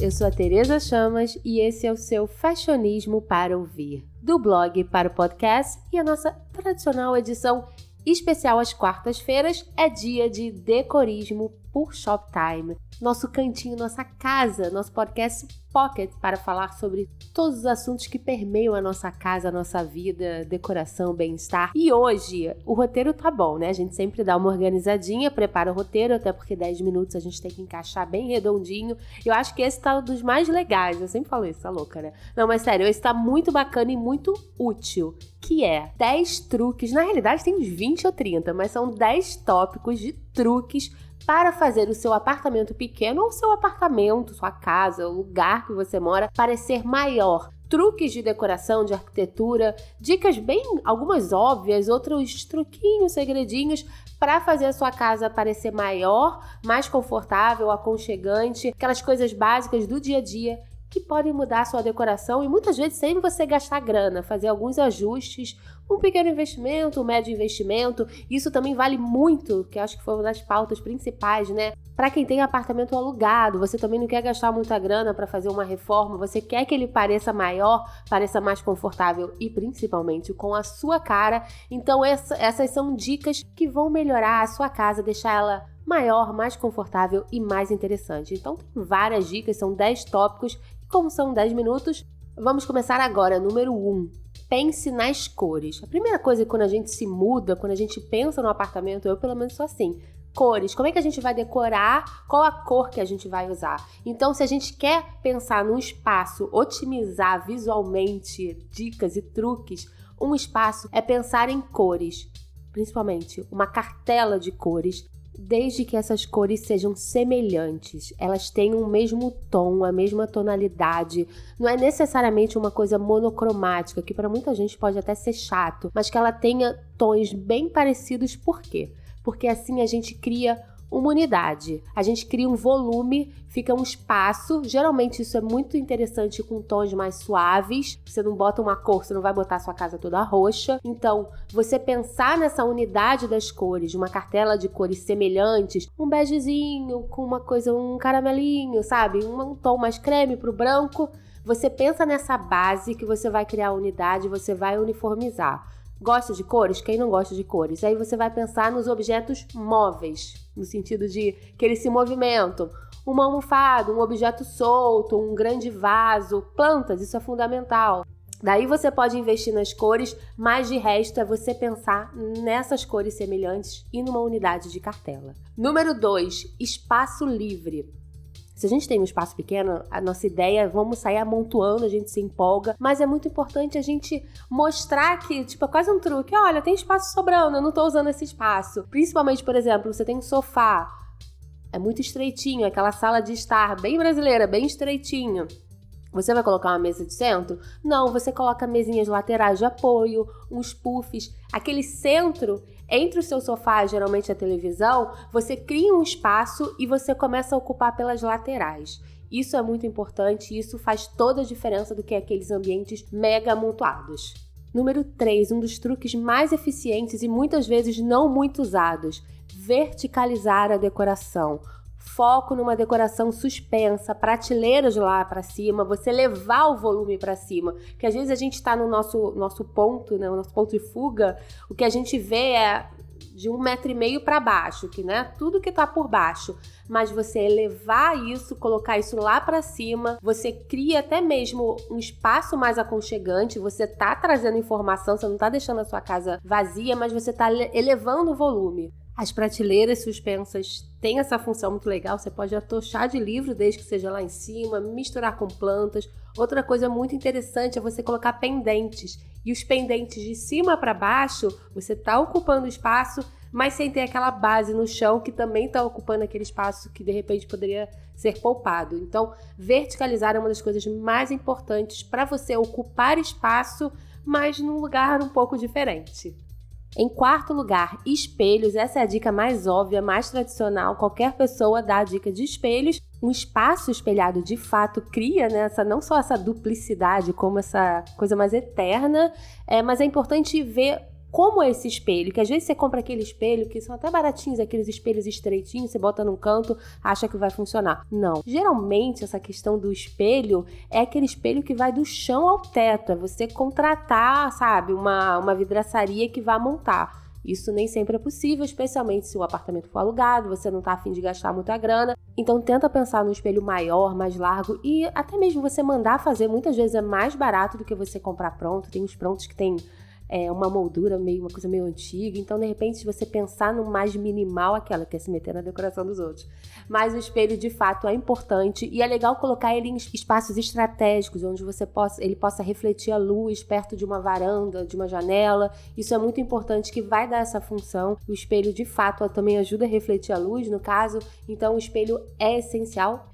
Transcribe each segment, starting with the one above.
eu sou a Tereza Chamas e esse é o seu Fashionismo para ouvir, do blog para o podcast e a nossa tradicional edição especial às quartas-feiras é dia de decorismo por Shoptime, nosso cantinho, nossa casa, nosso podcast Pocket para falar sobre todos os assuntos que permeiam a nossa casa, a nossa vida, decoração, bem-estar. E hoje o roteiro tá bom, né? A gente sempre dá uma organizadinha, prepara o roteiro, até porque 10 minutos a gente tem que encaixar bem redondinho. Eu acho que esse tá um dos mais legais. Eu sempre falo isso, tá louca, né? Não, mas sério, esse tá muito bacana e muito útil. Que é 10 truques. Na realidade, tem uns 20 ou 30, mas são 10 tópicos de truques para fazer o seu apartamento pequeno ou seu apartamento, sua casa, o lugar que você mora parecer maior. Truques de decoração, de arquitetura, dicas bem, algumas óbvias, outros truquinhos, segredinhos para fazer a sua casa parecer maior, mais confortável, aconchegante, aquelas coisas básicas do dia a dia que podem mudar a sua decoração e muitas vezes sem você gastar grana, fazer alguns ajustes, um pequeno investimento, um médio investimento. Isso também vale muito, que acho que foi uma das pautas principais, né? Para quem tem apartamento alugado, você também não quer gastar muita grana para fazer uma reforma, você quer que ele pareça maior, pareça mais confortável e principalmente com a sua cara. Então essa, essas são dicas que vão melhorar a sua casa, deixar ela maior, mais confortável e mais interessante. Então tem várias dicas, são 10 tópicos como são 10 minutos, vamos começar agora. Número 1. Um, pense nas cores. A primeira coisa quando a gente se muda, quando a gente pensa no apartamento, eu pelo menos sou assim. Cores, como é que a gente vai decorar? Qual a cor que a gente vai usar? Então, se a gente quer pensar num espaço, otimizar visualmente dicas e truques, um espaço é pensar em cores, principalmente uma cartela de cores desde que essas cores sejam semelhantes, elas tenham o mesmo tom, a mesma tonalidade. Não é necessariamente uma coisa monocromática, que para muita gente pode até ser chato, mas que ela tenha tons bem parecidos, por quê? Porque assim a gente cria uma unidade. A gente cria um volume, fica um espaço. Geralmente isso é muito interessante com tons mais suaves. Você não bota uma cor, você não vai botar sua casa toda roxa. Então, você pensar nessa unidade das cores, uma cartela de cores semelhantes, um begezinho com uma coisa, um caramelinho, sabe? Um, um tom mais creme pro branco. Você pensa nessa base que você vai criar a unidade, você vai uniformizar. Gosta de cores? Quem não gosta de cores? Aí você vai pensar nos objetos móveis, no sentido de que eles se movimentam. Uma almofada, um objeto solto, um grande vaso, plantas, isso é fundamental. Daí você pode investir nas cores, mas de resto é você pensar nessas cores semelhantes e numa unidade de cartela. Número 2, espaço livre. Se a gente tem um espaço pequeno, a nossa ideia é vamos sair amontoando, a gente se empolga, mas é muito importante a gente mostrar que, tipo, é quase um truque. Olha, tem espaço sobrando, eu não tô usando esse espaço. Principalmente, por exemplo, você tem um sofá, é muito estreitinho, aquela sala de estar bem brasileira, bem estreitinho. Você vai colocar uma mesa de centro? Não, você coloca mesinhas laterais de apoio, uns puffs. Aquele centro entre o seu sofá, geralmente a televisão, você cria um espaço e você começa a ocupar pelas laterais. Isso é muito importante e isso faz toda a diferença do que aqueles ambientes mega amontoados. Número 3, um dos truques mais eficientes e muitas vezes não muito usados: verticalizar a decoração foco numa decoração suspensa, prateleiras lá para cima, você levar o volume para cima, que às vezes a gente está no nosso nosso ponto, né, o nosso ponto de fuga, o que a gente vê é de um metro e meio para baixo, que né, tudo que está por baixo, mas você elevar isso, colocar isso lá para cima, você cria até mesmo um espaço mais aconchegante, você tá trazendo informação, você não tá deixando a sua casa vazia, mas você tá elevando o volume. As prateleiras suspensas têm essa função muito legal. Você pode atochar de livro desde que seja lá em cima, misturar com plantas. Outra coisa muito interessante é você colocar pendentes. E os pendentes de cima para baixo, você está ocupando espaço, mas sem ter aquela base no chão que também está ocupando aquele espaço que de repente poderia ser poupado. Então, verticalizar é uma das coisas mais importantes para você ocupar espaço, mas num lugar um pouco diferente. Em quarto lugar, espelhos. Essa é a dica mais óbvia, mais tradicional. Qualquer pessoa dá a dica de espelhos. Um espaço espelhado de fato cria né, essa, não só essa duplicidade, como essa coisa mais eterna, é, mas é importante ver como esse espelho, que às vezes você compra aquele espelho que são até baratinhos, aqueles espelhos estreitinhos, você bota num canto, acha que vai funcionar. Não. Geralmente essa questão do espelho é aquele espelho que vai do chão ao teto, é você contratar, sabe, uma, uma vidraçaria que vai montar. Isso nem sempre é possível, especialmente se o apartamento for alugado, você não está afim de gastar muita grana. Então tenta pensar num espelho maior, mais largo e até mesmo você mandar fazer, muitas vezes é mais barato do que você comprar pronto. Tem uns prontos que tem é, uma moldura meio, uma coisa meio antiga. Então, de repente, se você pensar no mais minimal, aquela que é se meter na decoração dos outros. Mas o espelho, de fato, é importante e é legal colocar ele em espaços estratégicos, onde você possa, ele possa refletir a luz perto de uma varanda, de uma janela. Isso é muito importante, que vai dar essa função. O espelho, de fato, também ajuda a refletir a luz, no caso. Então, o espelho é essencial.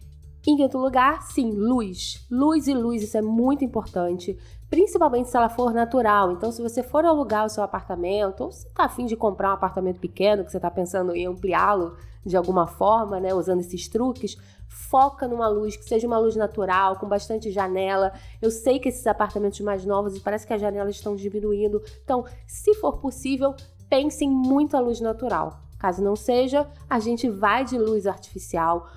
Em quinto lugar, sim, luz. Luz e luz, isso é muito importante principalmente se ela for natural. Então, se você for alugar o seu apartamento, ou se está afim de comprar um apartamento pequeno, que você está pensando em ampliá-lo de alguma forma, né, usando esses truques, foca numa luz que seja uma luz natural, com bastante janela. Eu sei que esses apartamentos mais novos, parece que as janelas estão diminuindo. Então, se for possível, pense em muita luz natural. Caso não seja, a gente vai de luz artificial.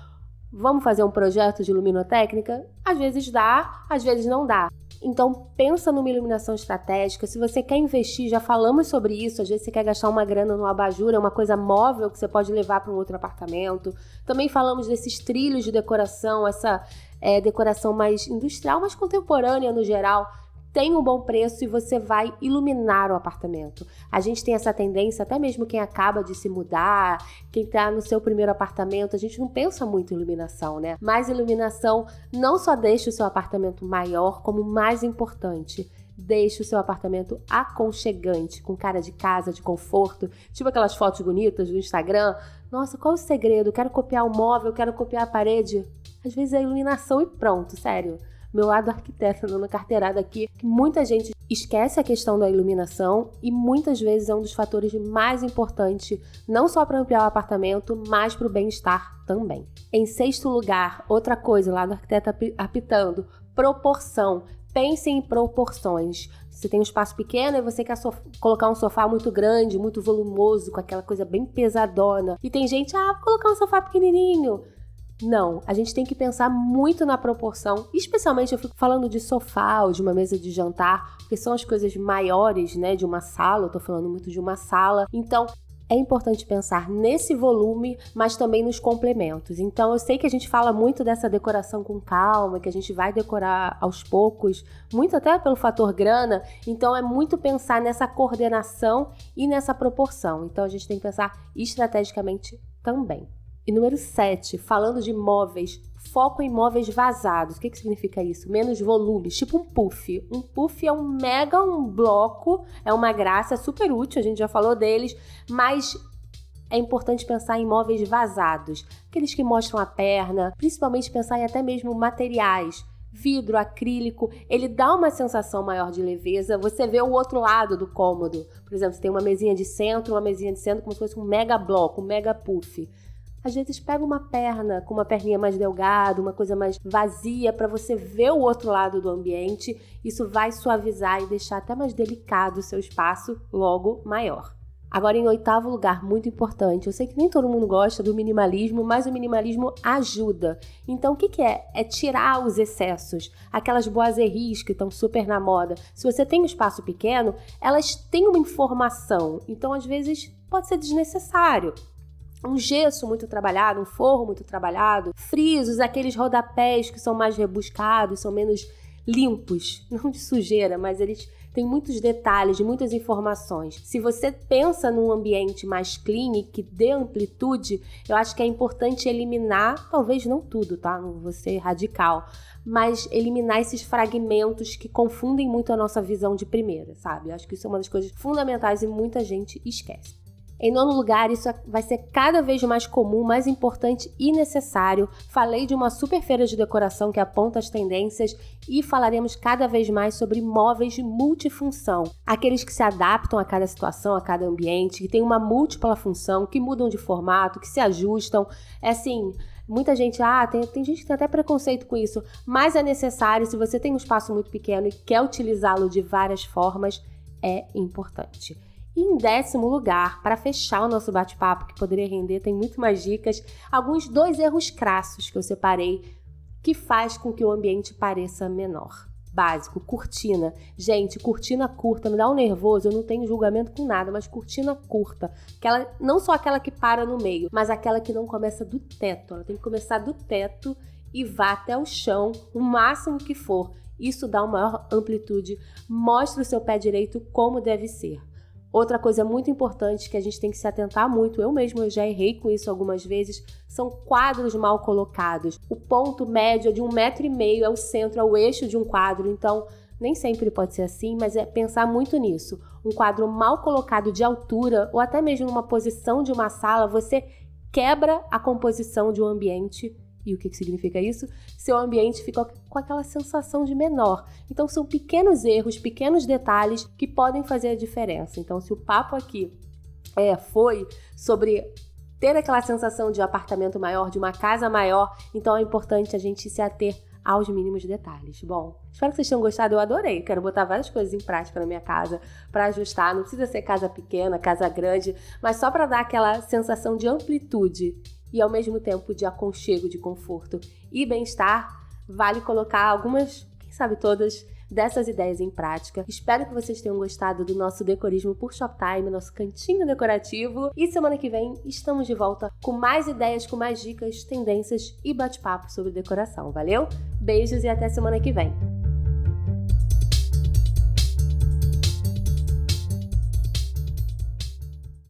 Vamos fazer um projeto de luminotécnica? Às vezes dá, às vezes não dá. Então pensa numa iluminação estratégica. Se você quer investir, já falamos sobre isso. Às vezes você quer gastar uma grana no abajur, é uma coisa móvel que você pode levar para um outro apartamento. Também falamos desses trilhos de decoração, essa é, decoração mais industrial, mais contemporânea no geral tem um bom preço e você vai iluminar o apartamento. A gente tem essa tendência, até mesmo quem acaba de se mudar, quem está no seu primeiro apartamento, a gente não pensa muito em iluminação, né? Mas iluminação não só deixa o seu apartamento maior, como mais importante, deixa o seu apartamento aconchegante, com cara de casa, de conforto, tipo aquelas fotos bonitas do Instagram. Nossa, qual o segredo? Quero copiar o móvel, quero copiar a parede. Às vezes é iluminação e pronto, sério meu lado arquiteto dando carteirada aqui, que muita gente esquece a questão da iluminação e muitas vezes é um dos fatores mais importantes, não só para ampliar o apartamento, mas para o bem-estar também. Em sexto lugar, outra coisa lá do arquiteto apitando, proporção. Pense em proporções. Você tem um espaço pequeno e você quer colocar um sofá muito grande, muito volumoso, com aquela coisa bem pesadona. E tem gente, ah, vou colocar um sofá pequenininho. Não, a gente tem que pensar muito na proporção, especialmente eu fico falando de sofá ou de uma mesa de jantar, porque são as coisas maiores, né, de uma sala, eu tô falando muito de uma sala. Então, é importante pensar nesse volume, mas também nos complementos. Então, eu sei que a gente fala muito dessa decoração com calma, que a gente vai decorar aos poucos, muito até pelo fator grana. Então, é muito pensar nessa coordenação e nessa proporção. Então, a gente tem que pensar estrategicamente também. E número 7, falando de móveis, foco em móveis vazados. O que, que significa isso? Menos volumes, tipo um puff. Um puff é um mega um bloco, é uma graça, é super útil, a gente já falou deles, mas é importante pensar em móveis vazados, aqueles que mostram a perna, principalmente pensar em até mesmo materiais. Vidro, acrílico, ele dá uma sensação maior de leveza. Você vê o outro lado do cômodo. Por exemplo, você tem uma mesinha de centro, uma mesinha de centro como se fosse um mega bloco, um mega puff. Às vezes pega uma perna com uma perninha mais delgada, uma coisa mais vazia para você ver o outro lado do ambiente. Isso vai suavizar e deixar até mais delicado o seu espaço, logo maior. Agora, em oitavo lugar, muito importante, eu sei que nem todo mundo gosta do minimalismo, mas o minimalismo ajuda. Então, o que, que é? É tirar os excessos, aquelas boiseries que estão super na moda. Se você tem um espaço pequeno, elas têm uma informação, então às vezes pode ser desnecessário um gesso muito trabalhado, um forro muito trabalhado, frisos, aqueles rodapés que são mais rebuscados, são menos limpos, não de sujeira, mas eles têm muitos detalhes, muitas informações. Se você pensa num ambiente mais clean que dê amplitude, eu acho que é importante eliminar, talvez não tudo, tá? Não vou ser radical, mas eliminar esses fragmentos que confundem muito a nossa visão de primeira, sabe? Eu acho que isso é uma das coisas fundamentais e muita gente esquece. Em nono lugar, isso vai ser cada vez mais comum, mais importante e necessário. Falei de uma super feira de decoração que aponta as tendências e falaremos cada vez mais sobre móveis de multifunção, aqueles que se adaptam a cada situação, a cada ambiente, que têm uma múltipla função, que mudam de formato, que se ajustam. É assim, Muita gente, ah, tem, tem gente que tem até preconceito com isso, mas é necessário. Se você tem um espaço muito pequeno e quer utilizá-lo de várias formas, é importante. E em décimo lugar, para fechar o nosso bate-papo, que poderia render, tem muito mais dicas, alguns dois erros crassos que eu separei que faz com que o ambiente pareça menor. Básico, cortina. Gente, cortina curta me dá um nervoso, eu não tenho julgamento com nada, mas cortina curta. Aquela, não só aquela que para no meio, mas aquela que não começa do teto. Ela tem que começar do teto e vá até o chão, o máximo que for. Isso dá uma maior amplitude, mostra o seu pé direito como deve ser. Outra coisa muito importante que a gente tem que se atentar muito, eu mesmo eu já errei com isso algumas vezes, são quadros mal colocados. O ponto médio é de um metro e meio, é o centro, é o eixo de um quadro, então nem sempre pode ser assim, mas é pensar muito nisso. Um quadro mal colocado de altura, ou até mesmo numa posição de uma sala, você quebra a composição de um ambiente e o que, que significa isso? Seu ambiente fica com aquela sensação de menor. Então, são pequenos erros, pequenos detalhes que podem fazer a diferença. Então, se o papo aqui é, foi sobre ter aquela sensação de um apartamento maior, de uma casa maior, então é importante a gente se ater aos mínimos detalhes. Bom, espero que vocês tenham gostado. Eu adorei. Quero botar várias coisas em prática na minha casa para ajustar. Não precisa ser casa pequena, casa grande, mas só para dar aquela sensação de amplitude e ao mesmo tempo de aconchego, de conforto e bem-estar, vale colocar algumas, quem sabe todas, dessas ideias em prática. Espero que vocês tenham gostado do nosso decorismo por Shoptime, nosso cantinho decorativo. E semana que vem estamos de volta com mais ideias, com mais dicas, tendências e bate-papo sobre decoração. Valeu? Beijos e até semana que vem.